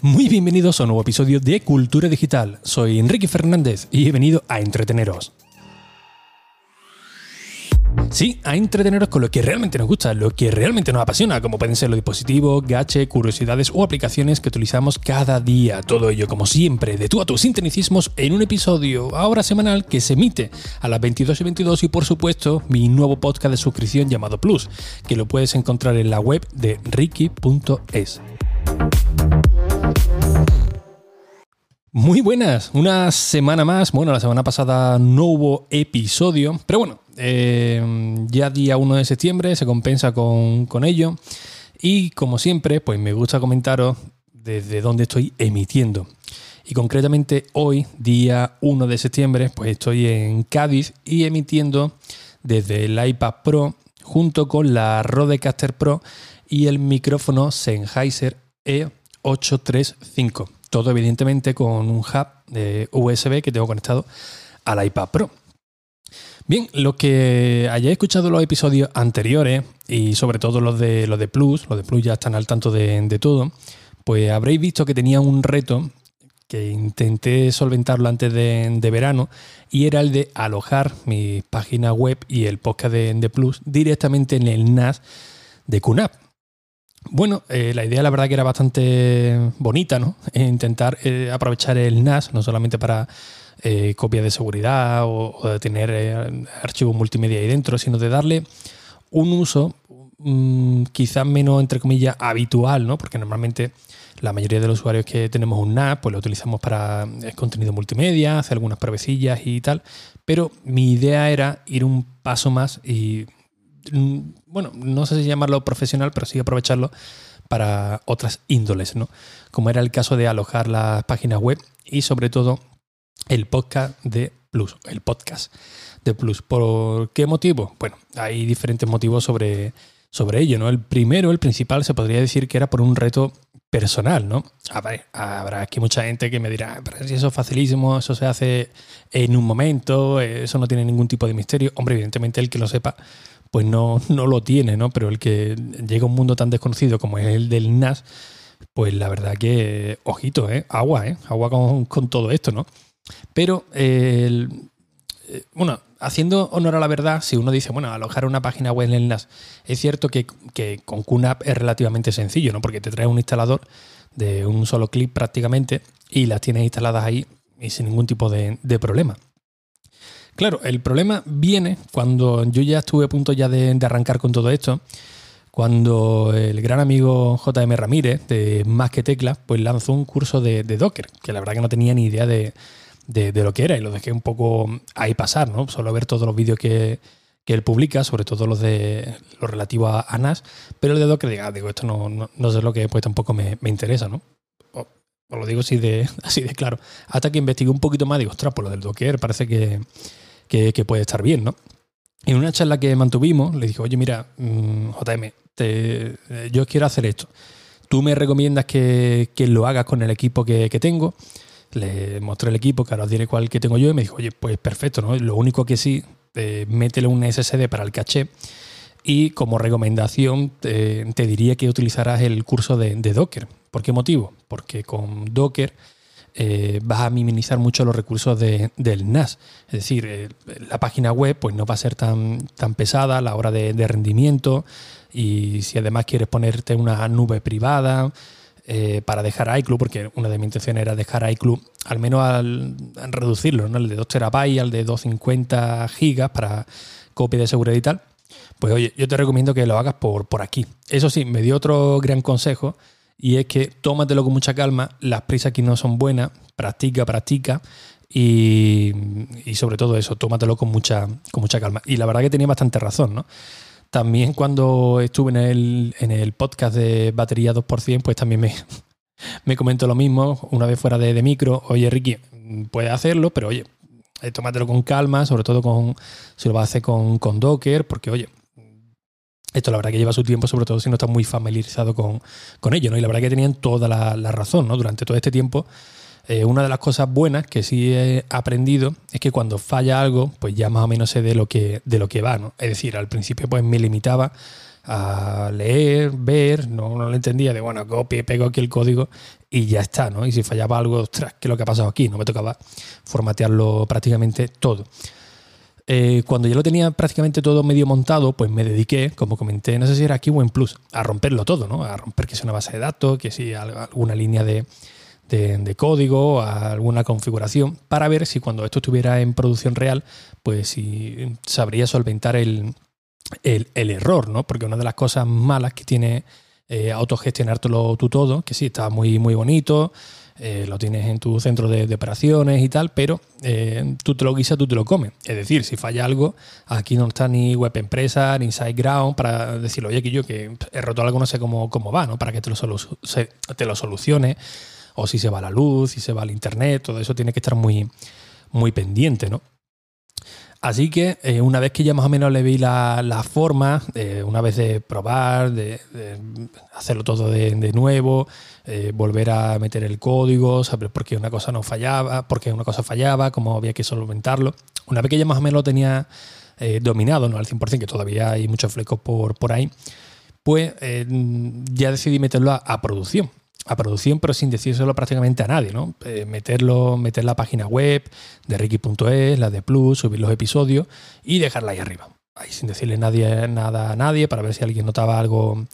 Muy bienvenidos a un nuevo episodio de Cultura Digital. Soy Enrique Fernández y he venido a entreteneros. Sí, a entreteneros con lo que realmente nos gusta, lo que realmente nos apasiona, como pueden ser los dispositivos, gache, curiosidades o aplicaciones que utilizamos cada día. Todo ello, como siempre, de tú a tus sinteticismos en un episodio ahora semanal que se emite a las 22 y 22 y por supuesto mi nuevo podcast de suscripción llamado Plus, que lo puedes encontrar en la web de ricky.es. Muy buenas, una semana más. Bueno, la semana pasada no hubo episodio, pero bueno, eh, ya día 1 de septiembre se compensa con, con, ello. Y como siempre, pues me gusta comentaros desde dónde estoy emitiendo. Y concretamente hoy, día 1 de septiembre, pues estoy en Cádiz y emitiendo desde el iPad Pro junto con la Rodecaster Pro y el micrófono Sennheiser E835 todo evidentemente con un hub de USB que tengo conectado al iPad Pro. Bien, los que hayáis escuchado los episodios anteriores y sobre todo los de los de Plus, los de Plus ya están al tanto de, todo, pues habréis visto que tenía un reto que intenté solventarlo antes de, verano y era el de alojar mi página web y el podcast de, de Plus directamente en el NAS de QNAP. Bueno, eh, la idea la verdad que era bastante bonita, ¿no? E intentar eh, aprovechar el NAS, no solamente para eh, copias de seguridad o, de tener archivos multimedia ahí dentro, sino de darle un uso mm, quizás menos, entre comillas, habitual, ¿no? Porque normalmente la mayoría de los usuarios que tenemos un NAS, pues lo utilizamos para contenido multimedia, hacer algunas pruebecillas y tal. Pero mi idea era ir un paso más y bueno, no sé si llamarlo profesional, pero sí aprovecharlo para otras índoles, ¿no? Como era el caso de alojar las páginas web y sobre todo el podcast de Plus, el podcast de Plus. ¿Por qué motivo? Bueno, hay diferentes motivos sobre, sobre ello, ¿no? El primero, el principal, se podría decir que era por un reto personal, ¿no? Habrá aquí mucha gente que me dirá, pero si eso es facilísimo, eso se hace en un momento, eso no tiene ningún tipo de misterio. Hombre, evidentemente el que lo sepa, pues no, no lo tiene, ¿no? Pero el que llega a un mundo tan desconocido como es el del NAS, pues la verdad que, ojito, ¿eh? Agua, ¿eh? Agua con, todo esto, ¿no? Pero, eh, bueno, haciendo honor a la verdad, si uno dice, bueno, alojar una página web en NAS, es cierto que, con QNAP es relativamente sencillo, ¿no? Porque te trae un instalador de un solo clic prácticamente y las tienes instaladas ahí y sin ningún tipo de problema. Claro, el problema viene cuando yo ya estuve a punto ya de, arrancar con todo esto, cuando el gran amigo JM Ramírez de Más que Teclas, pues lanzó un curso de, Docker, que la verdad que no tenía ni idea de, lo que era y lo dejé un poco ahí pasar, ¿no? Solo ver todos los vídeos que, él publica, sobre todo los de lo relativo a, NAS, pero el de Docker, diga, ah, digo, esto no, no, sé lo que pues tampoco me, interesa, ¿no? Os lo digo así de, así de claro. Hasta que investigué un poquito más, digo, ostras, por lo del Docker parece que, que, puede estar bien, ¿no? En una charla que mantuvimos, le dije, oye, mira, mm, JM, te, yo quiero hacer esto. Tú me recomiendas que, lo hagas con el equipo que, tengo. Le mostré el equipo, que ahora os diré cuál que tengo yo, y me dijo, oye, pues perfecto, ¿no? Lo único que sí, eh, métele un SSD para el caché. Y como recomendación, te, diría que utilizaras el curso de, de Docker. ¿Por qué motivo? Porque con Docker eh, vas a minimizar mucho los recursos del NAS. Es decir, eh, la página web pues, no va a ser tan, tan pesada a la hora de, rendimiento y si además quieres ponerte una nube privada eh, para dejar iClub, porque una de mis intenciones era dejar iClub al menos al, reducirlo, ¿no? el de 2 terabytes al de 250 gigas para copia de seguridad y tal. Pues oye, yo te recomiendo que lo hagas por, por aquí. Eso sí, me dio otro gran consejo y es que tómatelo con mucha calma, las prisas aquí no son buenas, practica, practica y, sobre todo eso, tómatelo con mucha, con mucha calma. Y la verdad que tenía bastante razón, ¿no? También cuando estuve en el, en el podcast de batería 2%, pues también me, me comentó lo mismo, una vez fuera de, de micro, oye Ricky, puedes hacerlo, pero oye, eh, tómatelo con calma, sobre todo con, si lo vas a hacer con, con Docker, porque oye, esto la verdad que lleva su tiempo, sobre todo si no estás muy familiarizado con, ello, ¿no? Y la verdad que tenían toda la, razón, ¿no? Durante todo este tiempo Eh, una de las cosas buenas que sí he aprendido es que cuando falla algo, pues ya más o menos sé de lo que, de lo que va, ¿no? Es decir, al principio pues me limitaba a leer, ver, no, no lo entendía, de bueno, copio, pego aquí el código y ya está, ¿no? Y si fallaba algo, ostras, ¿qué es lo que ha pasado aquí? No me tocaba formatearlo prácticamente todo. Eh, cuando ya lo tenía prácticamente todo medio montado, pues me dediqué, como comenté, no sé si era aquí o en Plus, a romperlo todo, ¿no? A romper que sea una base de datos, que si alguna línea de, de, código, alguna configuración, para ver si cuando esto estuviera en producción real, pues si sabría solventar el, error, ¿no? Porque una de las cosas malas que tiene eh, autogestionártelo tú todo, que sí, está muy, muy bonito, eh, lo tienes en tu centro de, operaciones y tal, pero eh, tú te lo guisas, tú te lo comes. Es decir, si falla algo, aquí no está ni web empresa, ni SiteGround para decirlo, oye, que yo que he roto algo, no sé cómo, cómo va, ¿no? Para que te lo, te lo solucione, o si se va la luz, si se va el internet, todo eso tiene que estar muy, muy pendiente, ¿no? Así que eh, una vez que ya más o menos le vi la, forma, una vez de probar, de, hacerlo todo de, nuevo, eh, volver a meter el código, saber por qué una cosa no fallaba, por qué una cosa fallaba, cómo había que solventarlo. Una vez que ya más o menos lo tenía eh, dominado, no al 100%, que todavía hay muchos flecos por, por ahí, pues ya decidí meterlo a producción a producción, pero sin decírselo prácticamente a nadie, ¿no? Eh, meterlo, meter la página web de Ricky.es, la de Plus, subir los episodios y dejarla ahí arriba. Ahí sin decirle nadie, nada a nadie para ver si alguien notaba algo,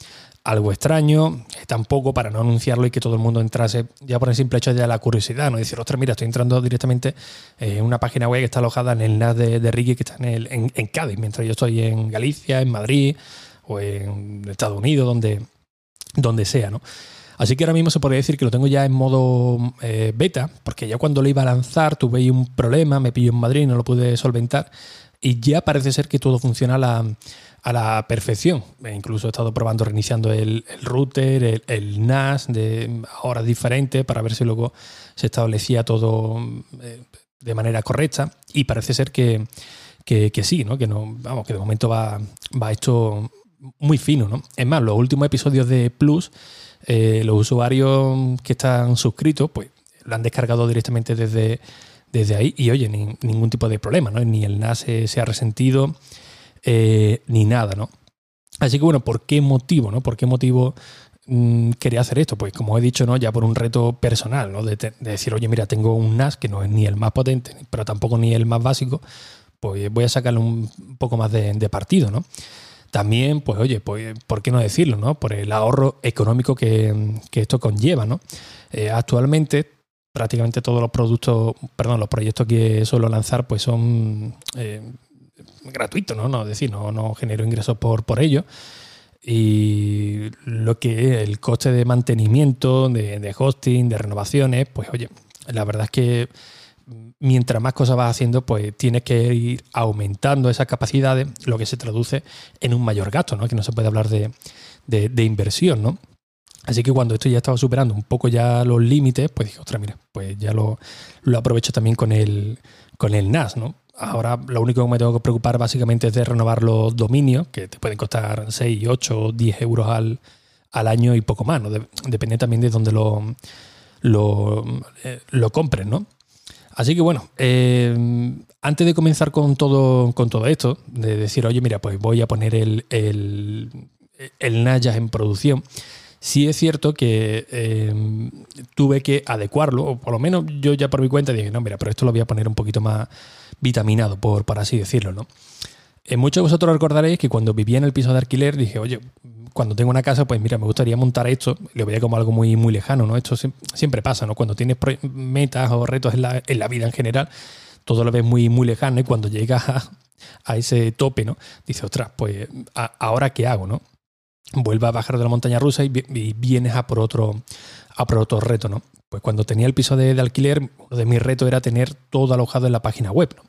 algo extraño, eh, tampoco para no anunciarlo y que todo el mundo entrase ya por el simple hecho de la curiosidad, no decir, ostras, mira, estoy entrando directamente en una página web que está alojada en el NAS de, Ricky que está en, el, en, Cádiz, mientras yo estoy en Galicia, en Madrid o en Estados Unidos, donde, donde sea, ¿no? Así que ahora mismo se podría decir que lo tengo ya en modo eh, beta, porque ya cuando lo iba a lanzar tuve un problema, me pillo en Madrid, no lo pude solventar, y ya parece ser que todo funciona a la, perfección. E incluso he estado probando reiniciando el, router, el, NAS de horas diferentes para ver si luego se establecía todo eh, de manera correcta, y parece ser que, sí, ¿no? que no, vamos, que de momento va, va esto muy fino, ¿no? Es más, los últimos episodios de Plus eh, los usuarios que están suscritos, pues lo han descargado directamente desde, desde ahí y oye, ningún tipo de problema, ¿no? Ni el NAS se, ha resentido, eh, ni nada, ¿no? Así que bueno, ¿por qué motivo, no? ¿Por qué motivo mm, quería hacer esto? Pues como he dicho, ¿no? Ya por un reto personal, ¿no? De, decir, oye, mira, tengo un NAS que no es ni el más potente, pero tampoco ni el más básico, pues voy a sacarle un poco más de, de partido, ¿no? También, pues oye, pues, ¿por qué no decirlo? ¿no? Por el ahorro económico que, esto conlleva. ¿no? Eh, actualmente, prácticamente todos los productos, perdón, los proyectos que suelo lanzar, pues son eh, gratuitos, ¿no? no es decir, no, no genero ingresos por, por ello. Y lo que es el coste de mantenimiento, de hosting, de renovaciones, pues oye, la verdad es que mientras más cosas vas haciendo, pues tienes que ir aumentando esas capacidades, lo que se traduce en un mayor gasto, ¿no? Que no se puede hablar de, inversión, ¿no? Así que cuando esto ya estaba superando un poco ya los límites, pues dije, ostras, mira, pues ya lo, aprovecho también con el, con el NAS, ¿no? Ahora lo único que me tengo que preocupar básicamente es de renovar los dominios, que te pueden costar 6, 8, 10 euros al, año y poco más, ¿no? depende también de dónde lo, lo, eh, lo compres, ¿no? Así que bueno, eh, antes de comenzar con todo, con todo esto, de decir, oye, mira, pues voy a poner el, el, el Nayas en producción, sí es cierto que eh, tuve que adecuarlo, o por lo menos yo ya por mi cuenta dije, no, mira, pero esto lo voy a poner un poquito más vitaminado, por, por así decirlo, ¿no? Eh, muchos de vosotros recordaréis que cuando vivía en el piso de alquiler dije, oye, cuando tengo una casa, pues mira, me gustaría montar esto, lo veía como algo muy, muy lejano, ¿no? Esto siempre pasa, ¿no? Cuando tienes metas o retos en la, en la vida en general, todo lo ves muy, muy lejano y cuando llegas a, ese tope, ¿no? Dices, ostras, pues ahora qué hago, ¿no? Vuelve a bajar de la montaña rusa y, vienes a por otro, a por otro reto, ¿no? Pues cuando tenía el piso de, alquiler, uno de mis retos era tener todo alojado en la página web, ¿no?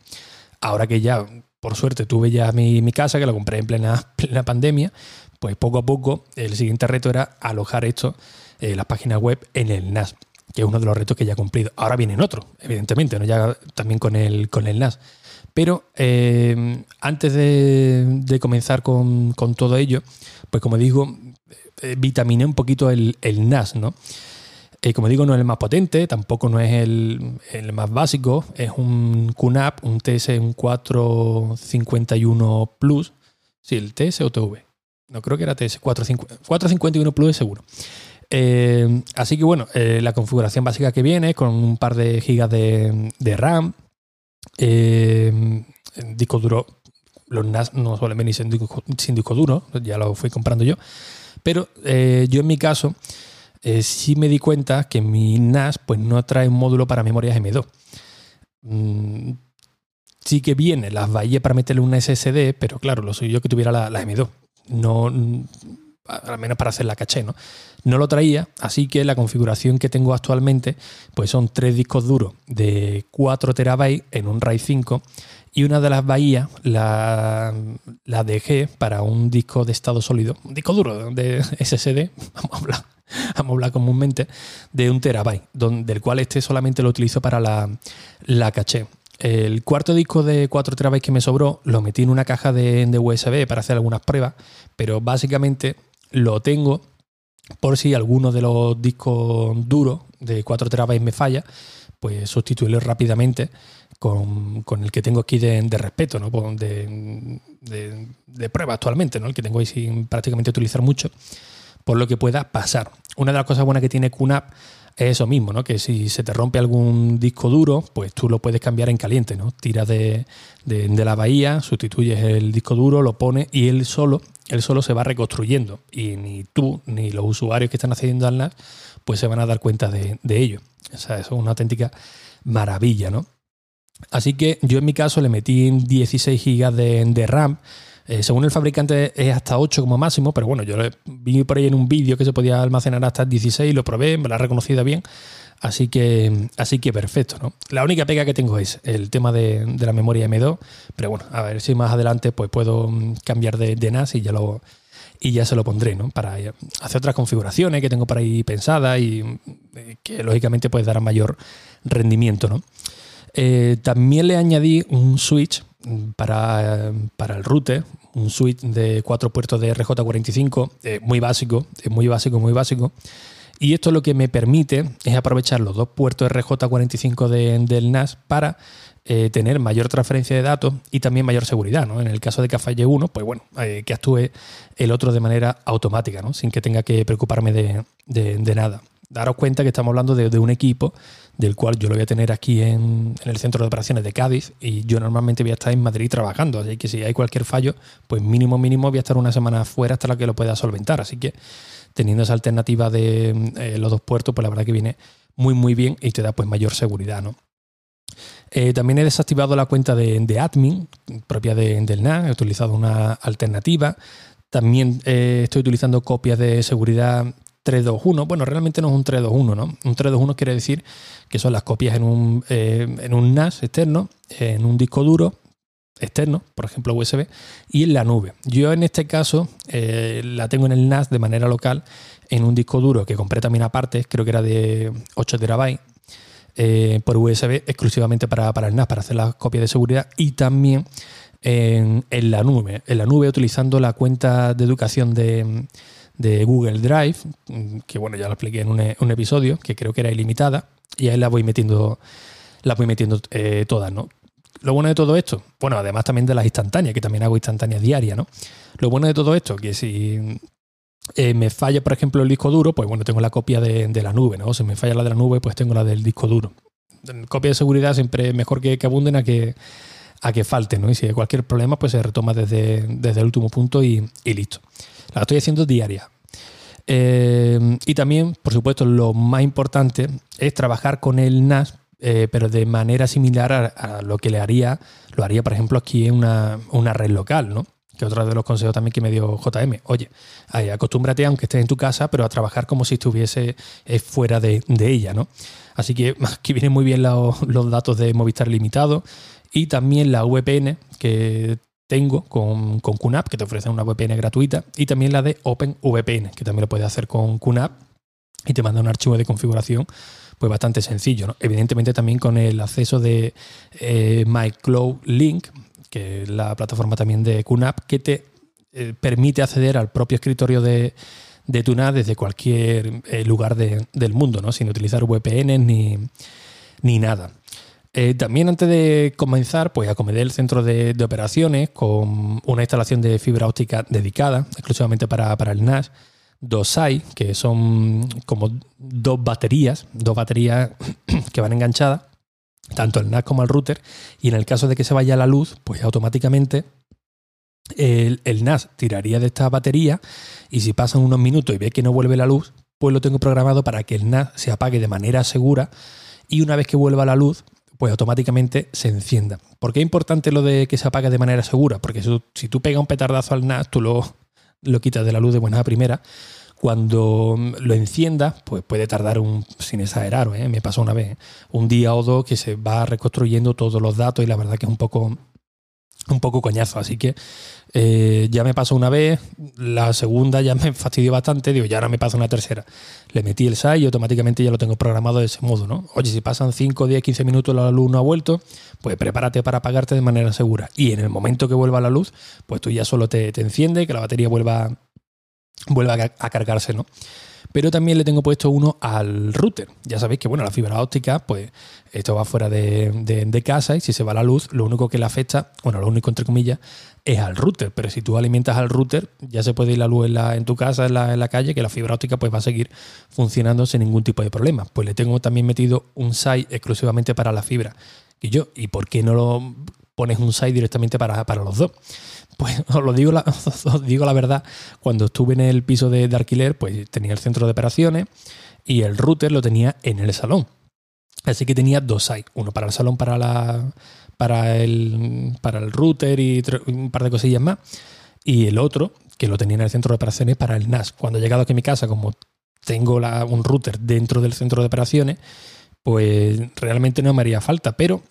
Ahora que ya, por suerte, tuve ya mi, casa, que lo compré en plena, pandemia, pues poco a poco el siguiente reto era alojar esto, eh, las páginas web en el NAS, que es uno de los retos que ya he cumplido. Ahora vienen otros, evidentemente, ¿no? ya también con el, con el NAS. Pero eh, antes de, comenzar con, todo ello, pues como digo, eh, vitaminé un poquito el, NAS, ¿no? Eh, como digo, no es el más potente, tampoco no es el, más básico. Es un QNAP, un TS, un 451 Plus. Sí, el TS o TV. No creo que era TS, 451 Plus seguro. Eh, así que bueno, eh, la configuración básica que viene con un par de gigas de, RAM, disco duro, los NAS no suelen venir sin disco, sin disco duro, ya lo fui comprando yo, pero yo en mi caso eh, sí me di cuenta que mi NAS pues, no trae un módulo para memorias M2. Mm, sí que viene las bahías para meterle una SSD, pero claro, lo soy yo que tuviera la, M2. No, mm, al menos para hacer la caché, ¿no? No lo traía, así que la configuración que tengo actualmente pues son tres discos duros de 4 terabytes en un RAID 5 y una de las bahías la, la dejé para un disco de estado sólido, un disco duro de SSD, vamos a hablar vamos a hablar comúnmente, de un terabyte, del cual este solamente lo utilizo para la, caché. El cuarto disco de 4 terabytes que me sobró lo metí en una caja de, USB para hacer algunas pruebas, pero básicamente lo tengo por si alguno de los discos duros de 4 terabytes me falla, pues sustituirlo rápidamente con, el que tengo aquí de, respeto, ¿no? de, de, prueba actualmente, ¿no? el que tengo ahí sin prácticamente utilizar mucho por lo que pueda pasar. Una de las cosas buenas que tiene QNAP es eso mismo, ¿no? Que si se te rompe algún disco duro, pues tú lo puedes cambiar en caliente, ¿no? Tiras de, la bahía, sustituyes el disco duro, lo pones y él solo, él solo se va reconstruyendo. Y ni tú ni los usuarios que están accediendo al NAS, pues se van a dar cuenta de, ello. O sea, eso es una auténtica maravilla, ¿no? Así que yo en mi caso le metí 16 GB de, de RAM eh, según el fabricante es hasta 8 como máximo, pero bueno, yo vi por ahí en un vídeo que se podía almacenar hasta 16, lo probé, me la he reconocido bien. Así que, así que perfecto, ¿no? La única pega que tengo es el tema de, la memoria M2, pero bueno, a ver si más adelante pues puedo mm, cambiar de, NAS y ya lo y ya se lo pondré, ¿no? Para hacer otras configuraciones que tengo por ahí pensadas y eh, que lógicamente pues darán mayor rendimiento, ¿no? Eh, también le añadí un switch para, el router, un switch de cuatro puertos de RJ45, eh, muy básico, muy básico, muy básico. Y esto lo que me permite es aprovechar los dos puertos RJ45 del NAS para eh, tener mayor transferencia de datos y también mayor seguridad. En el caso de que falle uno, pues bueno, eh, que actúe el otro de manera automática, ¿no? sin que tenga que preocuparme de, nada. Daros cuenta que estamos hablando de un equipo del cual yo lo voy a tener aquí en, el centro de operaciones de Cádiz y yo normalmente voy a estar en Madrid trabajando, así que si hay cualquier fallo, pues mínimo, mínimo voy a estar una semana fuera hasta la que lo pueda solventar, así que teniendo esa alternativa de eh, los dos puertos, pues la verdad que viene muy, muy bien y te da pues mayor seguridad, ¿no? Eh, también he desactivado la cuenta de, admin propia del NAS, he utilizado una alternativa. También eh, estoy utilizando copias de seguridad 321. Bueno, realmente no es un 321, ¿no? Un 321 quiere decir que son las copias en un, eh, en un NAS externo, en un disco duro externo, por ejemplo USB, y en la nube. Yo en este caso eh, la tengo en el NAS de manera local en un disco duro que compré también aparte, creo que era de 8 terabytes, eh, por USB exclusivamente para, para, el NAS, para hacer las copias de seguridad y también en, en la nube, en la nube utilizando la cuenta de educación de de Google Drive, que bueno, ya lo expliqué en un, episodio, que creo que era ilimitada, y ahí la voy metiendo, la voy metiendo eh, todas, ¿no? Lo bueno de todo esto, bueno, además también de las instantáneas, que también hago instantáneas diarias, ¿no? Lo bueno de todo esto, que si eh, me falla, por ejemplo, el disco duro, pues bueno, tengo la copia de, la nube, ¿no? Si me falla la de la nube, pues tengo la del disco duro. Copia de seguridad siempre es mejor que, que abunden a que, a que falte, ¿no? Y si hay cualquier problema, pues se retoma desde, desde el último punto y, y listo. La estoy haciendo diaria. Eh, y también, por supuesto, lo más importante es trabajar con el NAS, eh, pero de manera similar a, lo que le haría, lo haría, por ejemplo, aquí en una, red local, ¿no? Que otro de los consejos también que me dio JM. Oye, acostúmbrate, aunque estés en tu casa, pero a trabajar como si estuviese eh, fuera de, ella, ¿no? Así que aquí vienen muy bien los datos de Movistar Limitado y también la VPN, que tengo con, con QNAP, que te ofrece una VPN gratuita, y también la de OpenVPN, que también lo puedes hacer con QNAP y te manda un archivo de configuración pues bastante sencillo. ¿no? Evidentemente también con el acceso de eh, MyCloud Link, que es la plataforma también de QNAP, que te eh, permite acceder al propio escritorio de, de tu NAS desde cualquier eh, lugar del mundo, ¿no? sin utilizar VPN ni, ni nada. Eh, también antes de comenzar, pues acomodé el centro de, operaciones con una instalación de fibra óptica dedicada exclusivamente para, el NAS. Dos hay, que son como dos baterías, dos baterías que van enganchadas, tanto el NAS como el router. Y en el caso de que se vaya la luz, pues automáticamente el, el, NAS tiraría de esta batería y si pasan unos minutos y ve que no vuelve la luz, pues lo tengo programado para que el NAS se apague de manera segura y una vez que vuelva la luz, pues automáticamente se encienda. ¿Por qué es importante lo de que se apague de manera segura? Porque si, tú pegas un petardazo al NAS, tú lo, lo quitas de la luz de buena primera. Cuando lo enciendas, pues puede tardar un, sin exagerar, ¿eh? me pasó una vez, un día o dos que se va reconstruyendo todos los datos y la verdad que es un poco un poco coñazo. Así que eh, ya me pasó una vez, la segunda ya me fastidió bastante, digo, ya ahora me pasa una tercera. Le metí el SAI y automáticamente ya lo tengo programado de ese modo, ¿no? Oye, si pasan 5, 10, 15 minutos la luz no ha vuelto, pues prepárate para apagarte de manera segura. Y en el momento que vuelva la luz, pues tú ya solo te, te enciende, que la batería vuelva, vuelva a cargarse, ¿no? Pero también le tengo puesto uno al router. Ya sabéis que bueno, la fibra óptica, pues esto va fuera de, casa y si se va la luz, lo único que le afecta, bueno, lo único entre comillas, es al router. Pero si tú alimentas al router, ya se puede ir la luz en, tu casa, en la, en la, calle, que la fibra óptica pues va a seguir funcionando sin ningún tipo de problema. Pues le tengo también metido un SAI exclusivamente para la fibra. Y yo, ¿y por qué no lo pones un SAI directamente para, para los dos? Pues os lo digo la, os digo la verdad, cuando estuve en el piso de, alquiler, pues tenía el centro de operaciones y el router lo tenía en el salón. Así que tenía dos sites, uno para el salón para la para el para el router y un par de cosillas más y el otro que lo tenía en el centro de operaciones para el NAS. Cuando he llegado aquí a mi casa, como tengo un router dentro del centro de operaciones, pues realmente no me haría falta, pero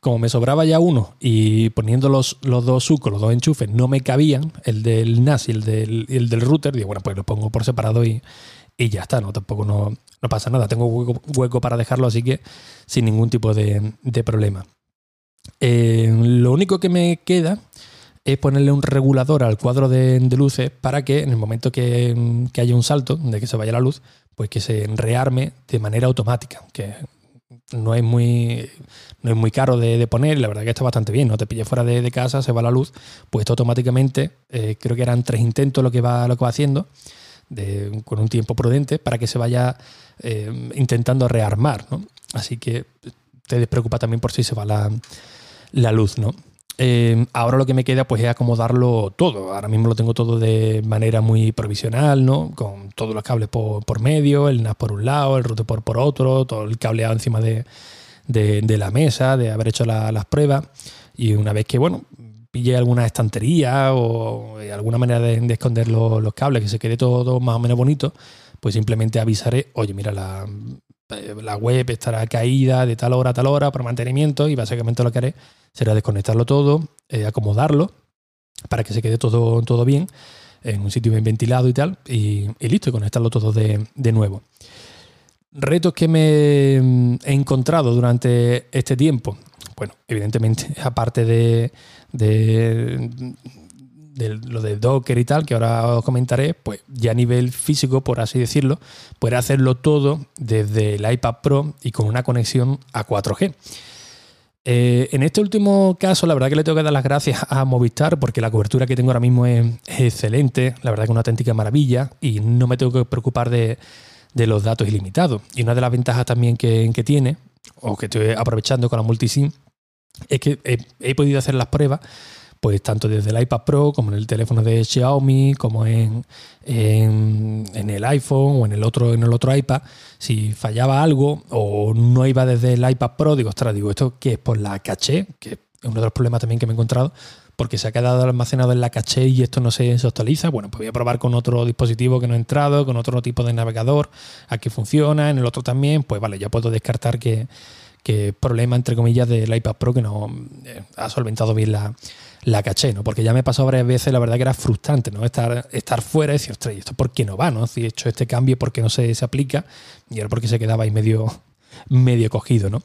como me sobraba ya uno y poniendo los, los dos sucos, los dos enchufes, no me cabían, el del NAS y el del, el del router, digo, bueno, pues lo pongo por separado y, ya está, no tampoco no, pasa nada. Tengo hueco, para dejarlo, así que sin ningún tipo de, problema. Eh, lo único que me queda es ponerle un regulador al cuadro de, luces para que en el momento que, que, haya un salto, de que se vaya la luz, pues que se rearme de manera automática, que no es muy, no es muy caro de, poner y la verdad que está bastante bien. No te pilles fuera de, casa, se va la luz, pues esto automáticamente, eh, creo que eran tres intentos lo que va, lo que va haciendo, con un tiempo prudente, para que se vaya eh, intentando rearmar. ¿no? Así que te despreocupa también por si se va la, la luz. ¿no? Eh, ahora lo que me queda pues es acomodarlo todo. Ahora mismo lo tengo todo de manera muy provisional, ¿no? Con todos los cables por, medio, el NAS por un lado, el router por, por otro, todo el cableado encima de, la mesa, de haber hecho las pruebas. Y una vez que, bueno, pille alguna estantería o alguna manera de, esconder los, cables, que se quede todo más o menos bonito, pues simplemente avisaré, oye, mira, la, eh, la web estará caída de tal hora a tal hora por mantenimiento y básicamente lo que haré será desconectarlo todo, eh, acomodarlo para que se quede todo, todo bien en un sitio bien ventilado y tal, y, listo, y conectarlo todo de, nuevo. Retos que me he encontrado durante este tiempo. Bueno, evidentemente, aparte de, de, lo de Docker y tal, que ahora os comentaré, pues ya a nivel físico, por así decirlo, poder hacerlo todo desde el iPad Pro y con una conexión a 4G. Eh, en este último caso, la verdad que le tengo que dar las gracias a Movistar porque la cobertura que tengo ahora mismo es, excelente, la verdad que es una auténtica maravilla y no me tengo que preocupar de, los datos ilimitados. Y una de las ventajas también que, tiene, o que estoy aprovechando con la multisim, es que he podido hacer las pruebas pues tanto desde el iPad Pro como en el teléfono de Xiaomi, como en, en, el iPhone o en el otro, en el otro iPad, si fallaba algo o no iba desde el iPad Pro, digo, ostras, digo, esto que es por la caché, que es uno de los problemas también que me he encontrado, porque se ha quedado almacenado en la caché y esto no se, actualiza. Bueno, pues voy a probar con otro dispositivo que no ha entrado, con otro tipo de navegador, aquí funciona, en el otro también, pues vale, ya puedo descartar que, que problema, entre comillas, del iPad Pro que no eh, ha solventado bien la, la caché, ¿no? Porque ya me pasó varias veces, la verdad que era frustrante, ¿no? Estar, estar fuera y decir, ostras, ¿y esto por qué no va, no? Si he hecho este cambio, ¿por qué no se, se aplica? Y era porque se quedaba ahí medio, medio cogido, ¿no?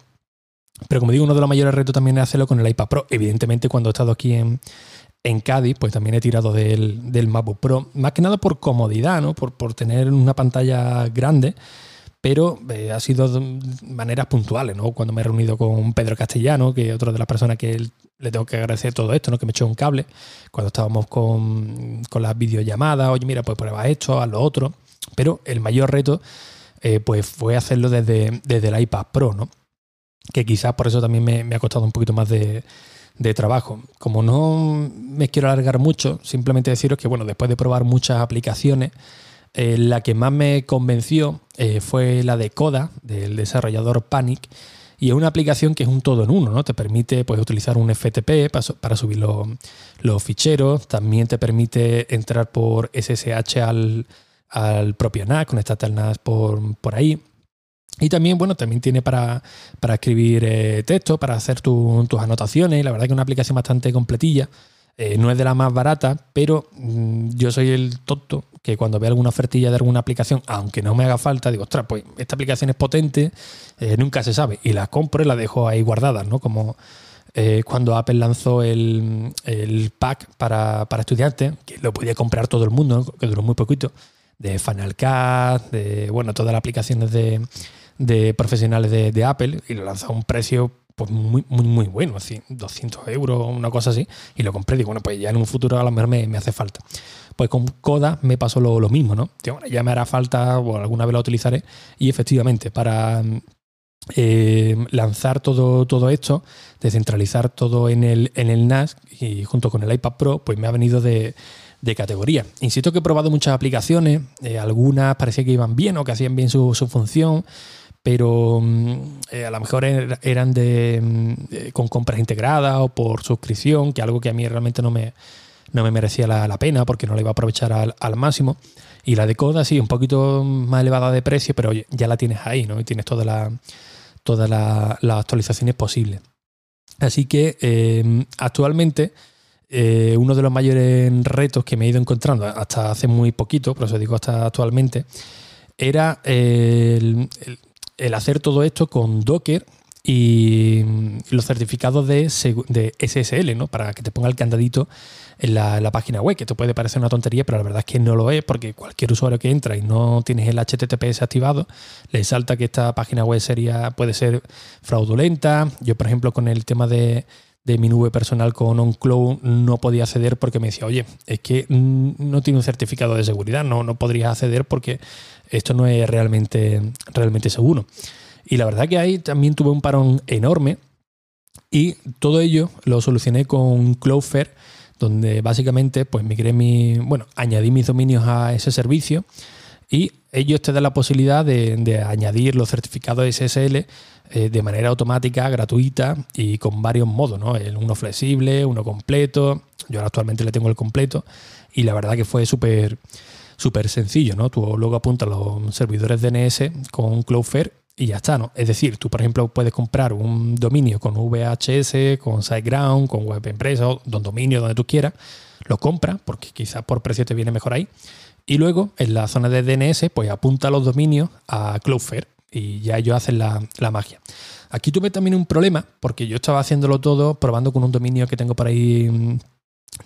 Pero como digo, uno de los mayores retos también es hacerlo con el iPad Pro. Evidentemente, cuando he estado aquí en, en Cádiz, pues también he tirado del, del MacBook Pro, más que nada por comodidad, ¿no? Por, por tener una pantalla grande, pero eh, ha sido de maneras puntuales, ¿no? Cuando me he reunido con Pedro Castellano, que es otra de las personas que le tengo que agradecer todo esto, ¿no? Que me echó un cable, cuando estábamos con, con las videollamadas, oye, mira, pues prueba esto, haz lo otro, pero el mayor reto, eh, pues fue hacerlo desde, desde el iPad Pro, ¿no? Que quizás por eso también me, me ha costado un poquito más de, de trabajo. Como no me quiero alargar mucho, simplemente deciros que, bueno, después de probar muchas aplicaciones, eh, la que más me convenció eh, fue la de Coda, del desarrollador Panic, y es una aplicación que es un todo en uno, ¿no? Te permite pues, utilizar un FTP para, subir los, ficheros, también te permite entrar por SSH al, al propio NAS, conectarte al NAS por, por ahí. Y también, bueno, también tiene para, escribir eh, texto, para hacer tus anotaciones. La verdad que es una aplicación bastante completilla. Eh, no es de la más barata, pero mm, yo soy el tonto que cuando veo alguna ofertilla de alguna aplicación, aunque no me haga falta, digo, ostras, pues esta aplicación es potente, eh, nunca se sabe. Y la compro y la dejo ahí guardada, ¿no? Como eh, cuando Apple lanzó el, pack para, estudiantes, que lo podía comprar todo el mundo, que duró muy poquito, de Final Cut, de, bueno, todas las aplicaciones de, profesionales de, de Apple, y lo lanzó a un precio pues muy, muy, muy bueno, así, 200 euros, una cosa así, y lo compré. Digo, bueno, pues ya en un futuro a lo mejor me, me hace falta. Pues con Coda me pasó lo, lo mismo, ¿no? Digo, bueno, ya me hará falta o alguna vez la utilizaré. Y efectivamente, para eh, lanzar todo, todo esto, descentralizar todo en el, en el NAS y junto con el iPad Pro, pues me ha venido de, de categoría. Insisto que he probado muchas aplicaciones, eh, algunas parecía que iban bien o que hacían bien su, su función pero mm, eh, a lo mejor er, eran de, mm, con compras integradas o por suscripción, que algo que a mí realmente no me, no me merecía la, pena porque no la iba a aprovechar al, máximo. Y la de Coda sí, un poquito más elevada de precio, pero ya la tienes ahí, ¿no? Y tienes todas la, todas las actualizaciones posibles. Así que eh, actualmente eh, uno de los mayores retos que me he ido encontrando hasta hace muy poquito, por eso digo hasta actualmente, era el hacer todo esto con Docker y los certificados de, SSL, ¿no? Para que te ponga el candadito en la, página web, que te puede parecer una tontería, pero la verdad es que no lo es, porque cualquier usuario que entra y no tienes el HTTPS activado, le salta que esta página web sería, puede ser fraudulenta. Yo, por ejemplo, con el tema de, mi nube personal con OnCloud no podía acceder porque me decía, oye, es que no tiene un certificado de seguridad, no, no podrías acceder porque esto no es realmente, realmente seguro. Y la verdad que ahí también tuve un parón enorme y todo ello lo solucioné con Cloudflare, donde básicamente pues migré mi, bueno, añadí mis dominios a ese servicio y ellos te dan la posibilidad de, añadir los certificados SSL eh, de manera automática, gratuita y con varios modos, ¿no? Uno flexible, uno completo. Yo ahora actualmente le tengo el completo y la verdad que fue súper súper sencillo, ¿no? Tú luego apuntas los servidores DNS con Cloudflare y ya está, ¿no? Es decir, tú, por ejemplo, puedes comprar un dominio con VHS, con SiteGround, con Web Empresa, don dominio, donde tú quieras, lo compras, porque quizás por precio te viene mejor ahí, y luego en la zona de DNS, pues apunta los dominios a Cloudflare y ya ellos hacen la, magia. Aquí tuve también un problema, porque yo estaba haciéndolo todo probando con un dominio que tengo por ahí mm,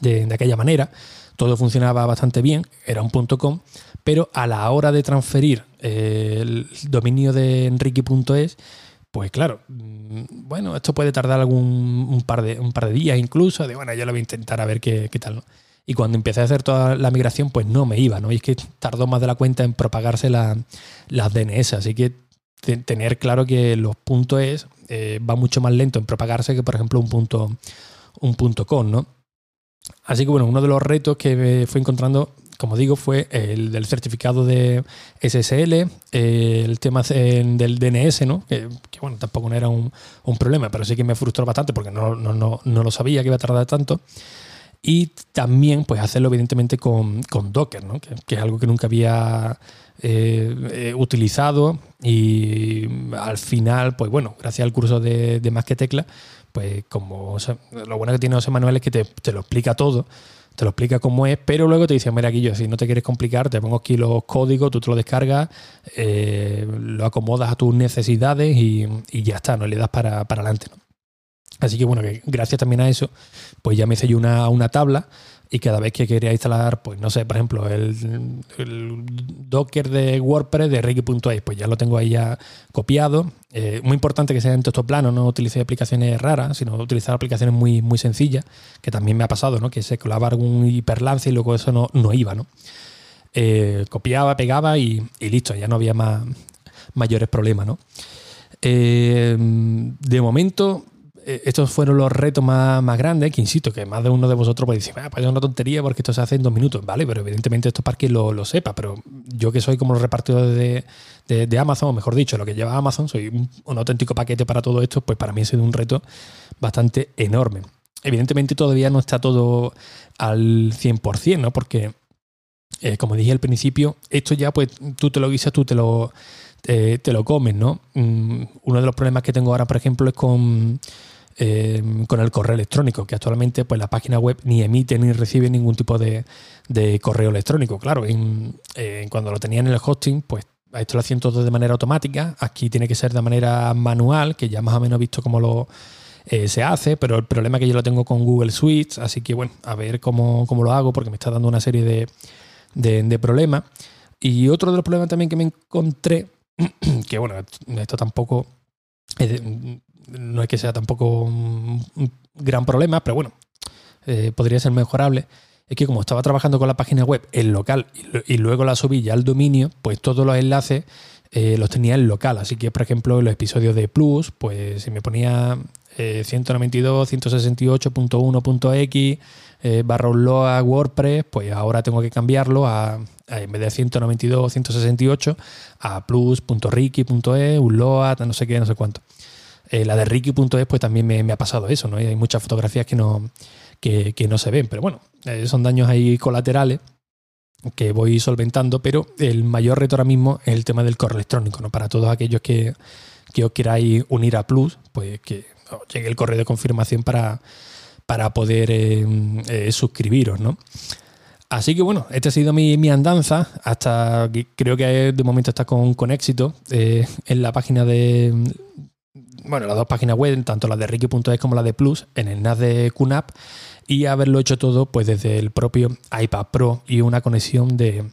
de aquella manera todo funcionaba bastante bien, era un .com, pero a la hora de transferir eh, el dominio de enrique.es, pues claro, mm, bueno, esto puede tardar algún un par de, un par de días incluso, de bueno, yo lo voy a intentar a ver qué, tal, ¿no? Y cuando empecé a hacer toda la migración, pues no me iba, ¿no? Y es que tardó más de la cuenta en propagarse las DNS, así que tener claro que los puntos es eh, va mucho más lento en propagarse que, por ejemplo, un punto, un punto com, ¿no? Así que bueno, uno de los retos que fui encontrando, como digo, fue el del certificado de SSL, el tema del DNS, ¿no? Que, bueno, tampoco no era un, problema, pero sí que me frustró bastante porque no, lo sabía que iba a tardar tanto. Y también, pues, hacerlo evidentemente con, Docker, ¿no? Que, es algo que nunca había eh, utilizado. Y al final, pues bueno, gracias al curso de, de Más que Tecla, pues como lo bueno que tiene José Manuel es que te, lo explica todo, te lo explica cómo es, pero luego te dice, mira aquí yo, si no te quieres complicar, te pongo aquí los códigos, tú te lo descargas, eh, lo acomodas a tus necesidades y, ya está, no le das para, adelante. Así que bueno, que gracias también a eso, pues ya me hice yo una, una tabla y cada vez que quería instalar, pues no sé, por ejemplo, el, Docker de WordPress de Ricky.es, pues ya lo tengo ahí ya copiado. Eh, muy importante que sea en texto plano, no utilice aplicaciones raras, sino utilizar aplicaciones muy, muy sencillas, que también me ha pasado, ¿no? Que se colaba algún hiperlance y luego eso no, no iba, ¿no? Eh, copiaba, pegaba y, listo, ya no había más mayores problemas, ¿no? Eh, de momento, estos fueron los retos más, grandes, que insisto, que más de uno de vosotros puede decir, ah, pues es una tontería porque esto se hace en dos minutos, ¿vale? Pero evidentemente esto es para que lo, lo sepa, pero yo que soy como los repartidores de, Amazon, o mejor dicho, lo que lleva Amazon, soy un, auténtico paquete para todo esto, pues para mí ha sido un reto bastante enorme. Evidentemente todavía no está todo al 100%, ¿no? Porque, eh, como dije al principio, esto ya pues tú te lo guisas, tú te lo, te lo comes, ¿no? Mm, uno de los problemas que tengo ahora, por ejemplo, es con Em, con el correo electrónico, que actualmente pues, la página web ni emite ni recibe ningún tipo de, correo electrónico. Claro, cuando lo tenía en el hosting, pues esto lo hacían todo de manera automática. Aquí tiene que ser de manera manual, que ya más o menos he visto cómo lo eh, se hace, pero el problema es que yo lo tengo con Google Suite, así que bueno, a ver cómo, lo hago, porque me está dando una serie de, de problemas. Y otro de los problemas también que me encontré, que bueno, esto tampoco no es que sea tampoco un, gran problema, pero bueno, eh, podría ser mejorable. Es que como estaba trabajando con la página web en local y, luego la subí ya al dominio, pues todos los enlaces eh, los tenía en local. Así que, por ejemplo, en los episodios de Plus, pues si me ponía eh, 192, 168.1.x eh, barra unloa WordPress, pues ahora tengo que cambiarlo a, en vez de 192, 168 a plus.ricky.es, unloa, no sé qué, no sé cuánto. Eh, la de Ricky.es, pues también me, ha pasado eso, ¿no? hay muchas fotografías que no, que, no se ven, pero bueno, eh, son daños ahí colaterales que voy solventando, pero el mayor reto ahora mismo es el tema del correo electrónico, ¿no? Para todos aquellos que, os queráis unir a Plus, pues que llegue el correo de confirmación para, para poder eh, suscribiros, ¿no? Así que bueno, esta ha sido mi, andanza, hasta creo que de momento está con, con éxito en la página de, bueno, las dos páginas web, tanto la de Ricky.es como la de Plus, en el NAS de QNAP y haberlo hecho todo pues desde el propio iPad Pro y una conexión de,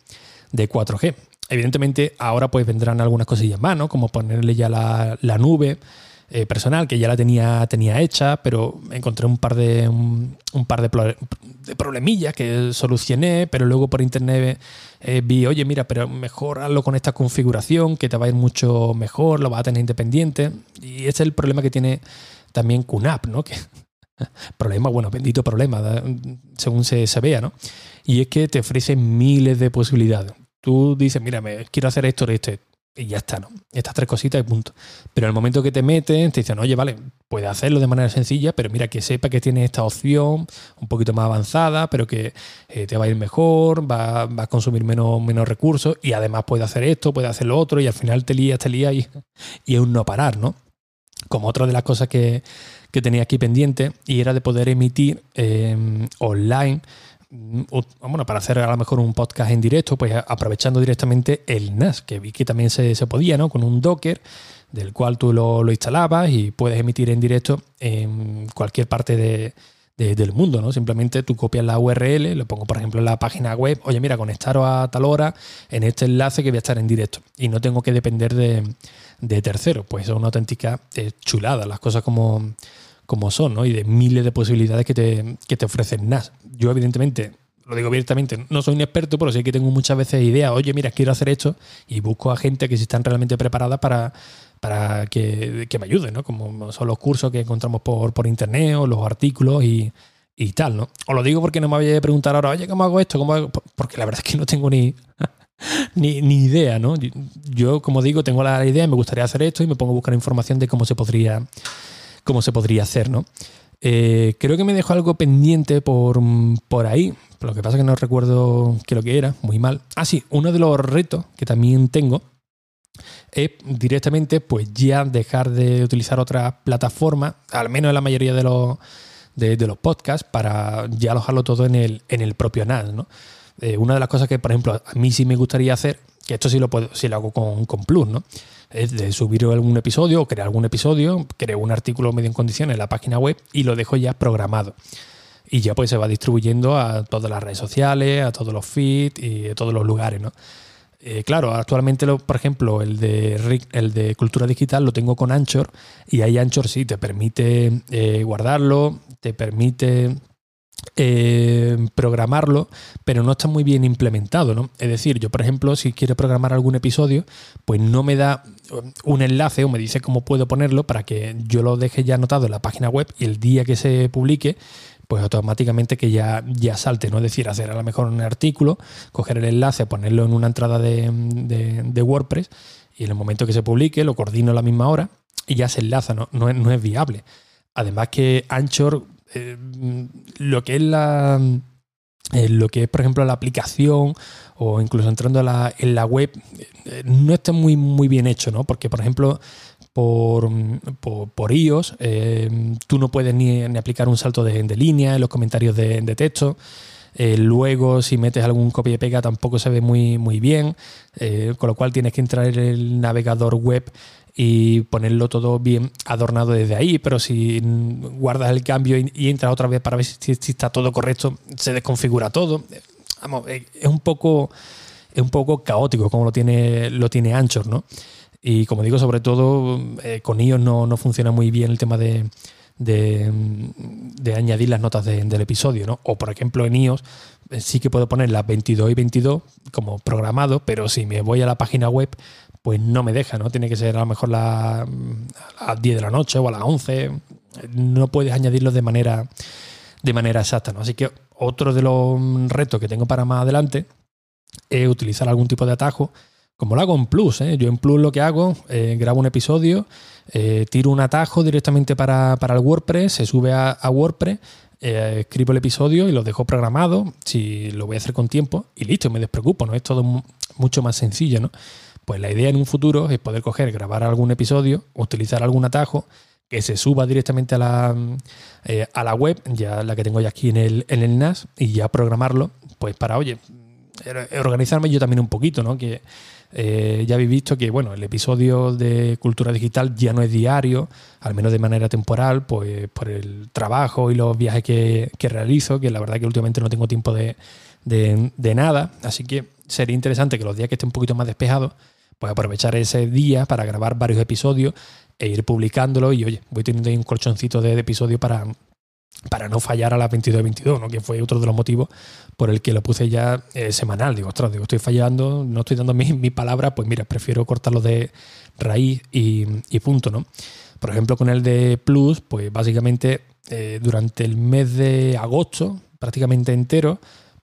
4G. Evidentemente ahora pues vendrán algunas cosillas más, ¿no? Como ponerle ya la, la nube, eh, personal que ya la tenía, tenía hecha, pero encontré un par de un, par de, problemillas que solucioné, pero luego por internet eh, vi, oye, mira, pero mejor hazlo con esta configuración, que te va a ir mucho mejor, lo vas a tener independiente. Y ese es el problema que tiene también QNAP, ¿no? Que, problema, bueno, bendito problema, según se, se vea, ¿no? Y es que te ofrece miles de posibilidades. Tú dices, mira, me, quiero hacer esto, esto, y ya está, ¿no? Estas tres cositas y punto. Pero en el momento que te metes, te dicen, oye, vale, puedes hacerlo de manera sencilla, pero mira que sepa que tiene esta opción un poquito más avanzada, pero que eh, te va a ir mejor, va, a consumir menos, menos recursos y además puede hacer esto, puede hacer lo otro y al final te lías, te lías y, y es un no parar, ¿no? Como otra de las cosas que, tenía aquí pendiente y era de poder emitir eh, online bueno, para hacer a lo mejor un podcast en directo, pues aprovechando directamente el NAS, que vi que también se, podía, ¿no? Con un Docker, del cual tú lo, instalabas y puedes emitir en directo en cualquier parte del mundo, ¿no? Simplemente tú copias la URL, lo pongo por ejemplo en la página web, oye mira, conectaros a tal hora en este enlace que voy a estar en directo y no tengo que depender de, de terceros, pues es una auténtica eh, chulada, las cosas como, como son, ¿no? Y de miles de posibilidades que te, que te ofrecen NAS. Yo, evidentemente, lo digo abiertamente, no soy un experto, pero sí que tengo muchas veces ideas, oye, mira, quiero hacer esto, y busco a gente que si están realmente preparadas para, para que, me ayuden, ¿no? Como son los cursos que encontramos por, por internet o los artículos y, tal, ¿no? Os lo digo porque no me había de preguntar ahora, oye, ¿cómo hago esto? ¿Cómo Porque la verdad es que no tengo ni, ni, ni, idea, ¿no? Yo, como digo, tengo la idea, me gustaría hacer esto y me pongo a buscar información de cómo se podría cómo se podría hacer, ¿no? Eh, creo que me dejó algo pendiente por, por ahí. Lo que pasa es que no recuerdo qué lo que era, muy mal. Ah, sí, uno de los retos que también tengo es directamente pues ya dejar de utilizar otra plataforma, al menos en la mayoría de los, de, los podcasts, para ya alojarlo todo en el, en el propio NAS. ¿no? Eh, una de las cosas que, por ejemplo, a mí sí me gustaría hacer esto sí lo puedo, sí lo hago con, con Plus, ¿no? Es de subir algún episodio crear algún episodio, creo un artículo medio en condiciones en la página web y lo dejo ya programado. Y ya pues se va distribuyendo a todas las redes sociales, a todos los feeds y a todos los lugares, ¿no? Eh, claro, actualmente, lo, por ejemplo, el de, el de Cultura Digital lo tengo con Anchor y ahí Anchor sí te permite eh, guardarlo, te permite eh, programarlo, pero no está muy bien implementado, ¿no? Es decir, yo, por ejemplo, si quiero programar algún episodio, pues no me da un enlace o me dice cómo puedo ponerlo para que yo lo deje ya anotado en la página web y el día que se publique, pues automáticamente que ya, ya salte, ¿no? Es decir, hacer a lo mejor un artículo, coger el enlace, ponerlo en una entrada de, de, WordPress y en el momento que se publique lo coordino a la misma hora y ya se enlaza, ¿no? No es, no es viable. Además que Anchor, eh, lo que es la... Eh, lo que es, por ejemplo, la aplicación o incluso entrando en la web, eh, no está muy, muy bien hecho, ¿no? Porque, por ejemplo, por, por, iOS, tú no puedes ni, aplicar un salto de, línea en los comentarios de, texto. Eh, luego, si metes algún copia y pega, tampoco se ve muy, muy bien. Con lo cual tienes que entrar en el navegador web y ponerlo todo bien adornado desde ahí. Pero si guardas el cambio y, entras otra vez para ver si, está todo correcto, se desconfigura todo. Vamos, es un poco. Es un poco caótico como lo tiene, lo tiene Anchor, ¿no? Y como digo, sobre todo eh, con iOS no, no, funciona muy bien el tema de, de, añadir las notas del episodio, ¿no? O por ejemplo en iOS eh, sí que puedo poner las 22 y 22 como programado, pero si me voy a la página web, pues no me deja, ¿no? Tiene que ser a lo mejor la, a las 10 de la noche o a las 11. No puedes añadirlo de manera, de manera exacta, ¿no? Así que otro de los retos que tengo para más adelante es utilizar algún tipo de atajo como lo hago en Plus. ¿eh? Yo en Plus lo que hago, eh, grabo un episodio, eh, tiro un atajo directamente para, el WordPress, se sube a, WordPress, escribo el episodio y lo dejo programado, si lo voy a hacer con tiempo, y listo, me despreocupo, ¿no? Es todo mucho más sencillo, ¿no? Pues la idea en un futuro es poder coger, grabar algún episodio, utilizar algún atajo que se suba directamente a la, a la web, ya la que tengo ya aquí en el, en el NAS, y ya programarlo, pues para, oye, organizarme yo también un poquito, ¿no? Que eh, ya habéis visto que bueno, el episodio de Cultura Digital ya no es diario, al menos de manera temporal, pues por el trabajo y los viajes que, realizo, que la verdad que últimamente no tengo tiempo de, nada, así que sería interesante que los días que esté un poquito más despejados, pues aprovechar ese día para grabar varios episodios e ir publicándolo y oye, voy teniendo ahí un colchoncito de, de episodios para, para no fallar a las 22-22, ¿no? que fue otro de los motivos por el que lo puse ya eh, semanal. Digo, ostras, digo, estoy fallando, no estoy dando mi, mi palabra, pues mira, prefiero cortarlo de raíz y, punto. ¿no? Por ejemplo, con el de Plus, pues básicamente eh, durante el mes de agosto, prácticamente entero,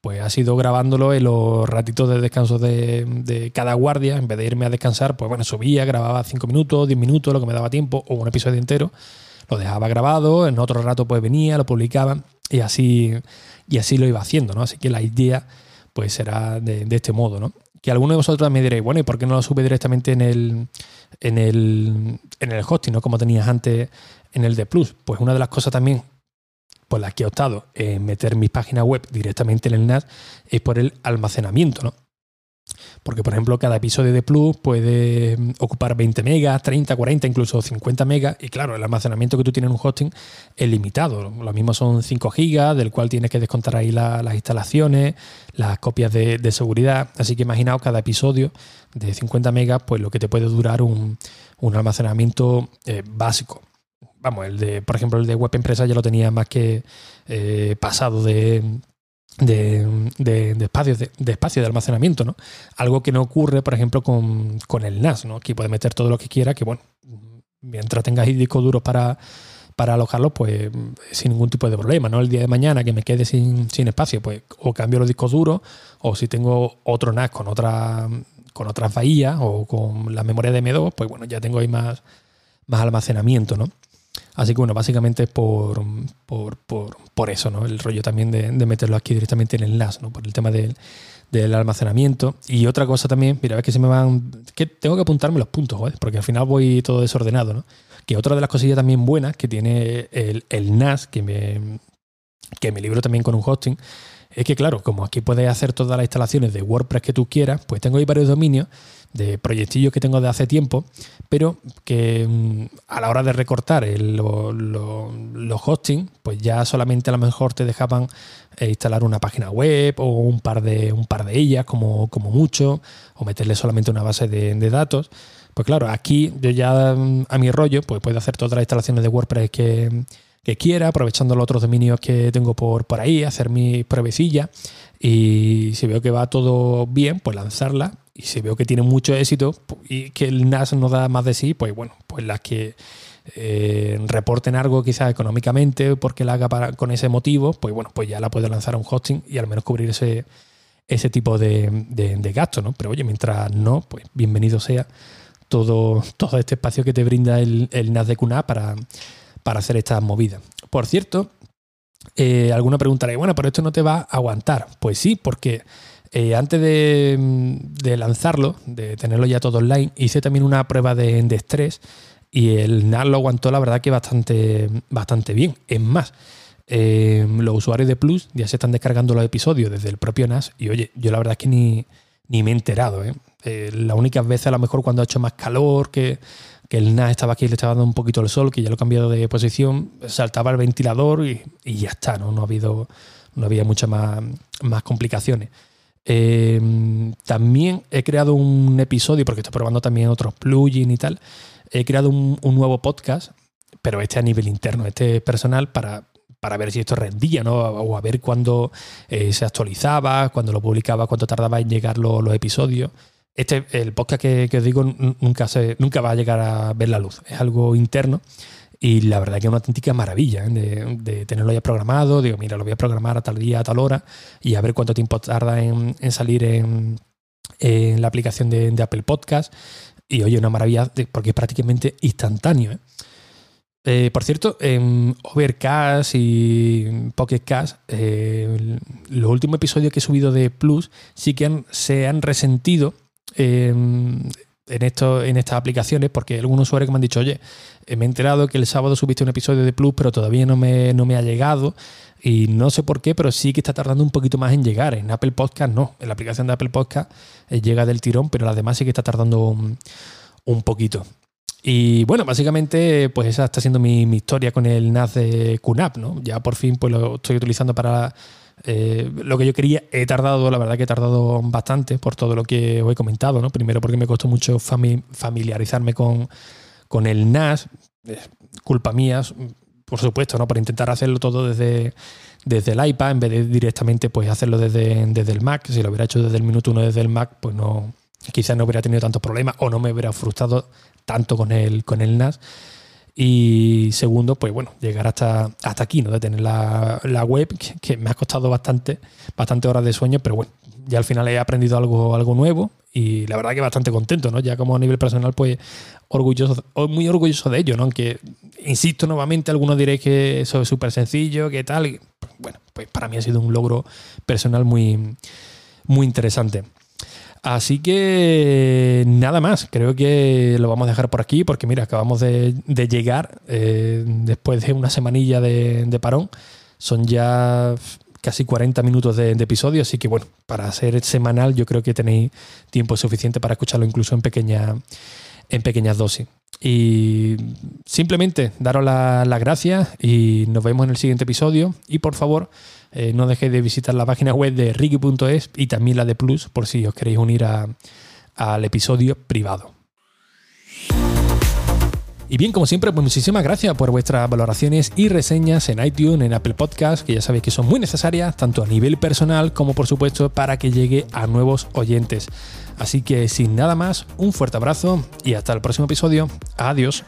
pues ha sido grabándolo en los ratitos de descanso de, cada guardia. En vez de irme a descansar, pues bueno, subía, grababa 5 minutos, 10 minutos, lo que me daba tiempo, o un episodio entero lo dejaba grabado, en otro rato pues venía, lo publicaba y así, y así lo iba haciendo, ¿no? Así que la idea pues será de, este modo, ¿no? Que alguno de vosotros me diréis, bueno, ¿y por qué no lo sube directamente en el, en el, en el hosting, ¿no? Como tenías antes en el de Plus. Pues una de las cosas también por las que he optado en meter mi página web directamente en el NAS es por el almacenamiento, ¿no? Porque, por ejemplo, cada episodio de Plus puede mm, ocupar 20 megas, 30, 40, incluso 50 megas. Y claro, el almacenamiento que tú tienes en un hosting es limitado. Lo mismo son 5 gigas, del cual tienes que descontar ahí las instalaciones, las copias de, seguridad. Así que imaginaos cada episodio de 50 megas, pues lo que te puede durar un, almacenamiento eh, básico. Vamos, el de, por ejemplo, el de Web Empresa ya lo tenía más que eh, pasado de de, de, espacio, de, espacio de almacenamiento, ¿no? Algo que no ocurre, por ejemplo, con, el NAS, ¿no? Aquí puedes meter todo lo que quiera, que bueno, mientras tengas discos duros para, para alojarlo, pues sin ningún tipo de problema, ¿no? El día de mañana que me quede sin, espacio, pues o cambio los discos duros, o si tengo otro NAS con otra con otras bahías o con la memoria de M2, pues bueno, ya tengo ahí más, más almacenamiento, ¿no? Así que bueno, básicamente es por, por, eso, ¿no? El rollo también de, meterlo aquí directamente en el NAS, ¿no? Por el tema del, almacenamiento. Y otra cosa también, mira, ves que se me van. que tengo que apuntarme los puntos, ¿vale? Porque al final voy todo desordenado, ¿no? Que otra de las cosillas también buenas que tiene el, NAS, que me, que me libro también con un hosting, es que claro, como aquí puedes hacer todas las instalaciones de WordPress que tú quieras, pues tengo ahí varios dominios de proyectillos que tengo de hace tiempo, pero que mm, a la hora de recortar los hosting, pues ya solamente a lo mejor te dejaban eh, instalar una página web o un par de, un par de ellas como, como mucho, o meterle solamente una base de, datos. Pues claro, aquí yo ya mm, a mi rollo, pues puedo hacer todas las instalaciones de WordPress que, quiera, aprovechando los otros dominios que tengo por, por ahí, hacer mis pruebecillas y si veo que va todo bien, pues lanzarla y si veo que tiene mucho éxito y que el NAS no da más de sí, pues bueno, pues las que eh, reporten algo quizás económicamente porque la haga para, con ese motivo, pues bueno, pues ya la puedo lanzar a un hosting y al menos cubrir ese, ese tipo de, de, gasto, ¿no? Pero oye, mientras no, pues bienvenido sea todo, todo este espacio que te brinda el, el NAS de QNAP para, para hacer estas movidas. Por cierto, eh, alguna preguntará, bueno, pero esto no te va a aguantar. Pues sí, porque eh, antes de, lanzarlo, de tenerlo ya todo online, hice también una prueba de, estrés y el NAS lo aguantó la verdad que bastante, bastante bien. Es más, eh, los usuarios de Plus ya se están descargando los episodios desde el propio NAS y oye, yo la verdad es que ni, ni me he enterado. ¿eh? las únicas veces a lo mejor cuando ha hecho más calor, que, el NAS estaba aquí y le estaba dando un poquito el sol, que ya lo he cambiado de posición, saltaba el ventilador y, ya está, ¿no? No ha habido, no había muchas más, más complicaciones. Eh, también he creado un episodio, porque estoy probando también otros plugins y tal. He creado un, nuevo podcast, pero este a nivel interno, este personal, para, para ver si esto rendía, ¿no? O a ver cuándo eh, se actualizaba, cuándo lo publicaba, cuánto tardaba en llegar los episodios. Este, el podcast que, que os digo nunca, se, nunca va a llegar a ver la luz. Es algo interno y la verdad que es una auténtica maravilla ¿eh? de, tenerlo ya programado. Digo, mira, lo voy a programar a tal día, a tal hora y a ver cuánto tiempo tarda en, salir en, la aplicación de, Apple Podcast. Y oye, una maravilla porque es prácticamente instantáneo. ¿eh? Eh, por cierto, en Overcast y Pocket Cast, los últimos episodios que he subido de Plus sí que se han resentido en, esto, en estas aplicaciones, porque algunos usuarios que me han dicho, oye, eh, me he enterado que el sábado subiste un episodio de Plus, pero todavía no me, no me ha llegado. Y no sé por qué, pero sí que está tardando un poquito más en llegar. En Apple Podcast no. En la aplicación de Apple Podcast eh, llega del tirón, pero las demás sí que está tardando un, poquito. Y bueno, básicamente, pues esa está siendo mi, historia con el NAS de QNAP, ¿no? Ya por fin pues lo estoy utilizando para eh, lo que yo quería, he tardado, la verdad que he tardado bastante por todo lo que os he comentado, ¿no? Primero porque me costó mucho familiarizarme con, con el NAS, culpa mía, por supuesto, ¿no? Por intentar hacerlo todo desde, desde el iPad en vez de directamente pues hacerlo desde, desde el Mac. Si lo hubiera hecho desde el minuto uno desde el Mac, pues no, quizás no hubiera tenido tantos problemas o no me hubiera frustrado tanto con el, con el NAS. Y segundo, pues bueno, llegar hasta, hasta aquí, ¿no? De tener la, web, que, me ha costado bastante, bastante horas de sueño, pero bueno, ya al final he aprendido algo, algo nuevo y la verdad que bastante contento, ¿no? Ya como a nivel personal, pues orgulloso, muy orgulloso de ello, ¿no? Aunque, insisto nuevamente, algunos diréis que eso es súper sencillo, que tal. Bueno, pues para mí ha sido un logro personal muy, muy interesante. Así que nada más, creo que lo vamos a dejar por aquí porque mira, acabamos de, llegar eh, después de una semanilla de, parón. Son ya casi 40 minutos de, episodio, así que bueno, para ser semanal yo creo que tenéis tiempo suficiente para escucharlo incluso en, pequeña, en pequeñas dosis. Y simplemente daros las gracias y nos vemos en el siguiente episodio. Y por favor, eh, no dejéis de visitar la página web de Ricky.es y también la de Plus por si os queréis unir al episodio privado. Y bien, como siempre, pues muchísimas gracias por vuestras valoraciones y reseñas en iTunes, en Apple Podcast, que ya sabéis que son muy necesarias, tanto a nivel personal como por supuesto para que llegue a nuevos oyentes. Así que sin nada más, un fuerte abrazo y hasta el próximo episodio. Adiós.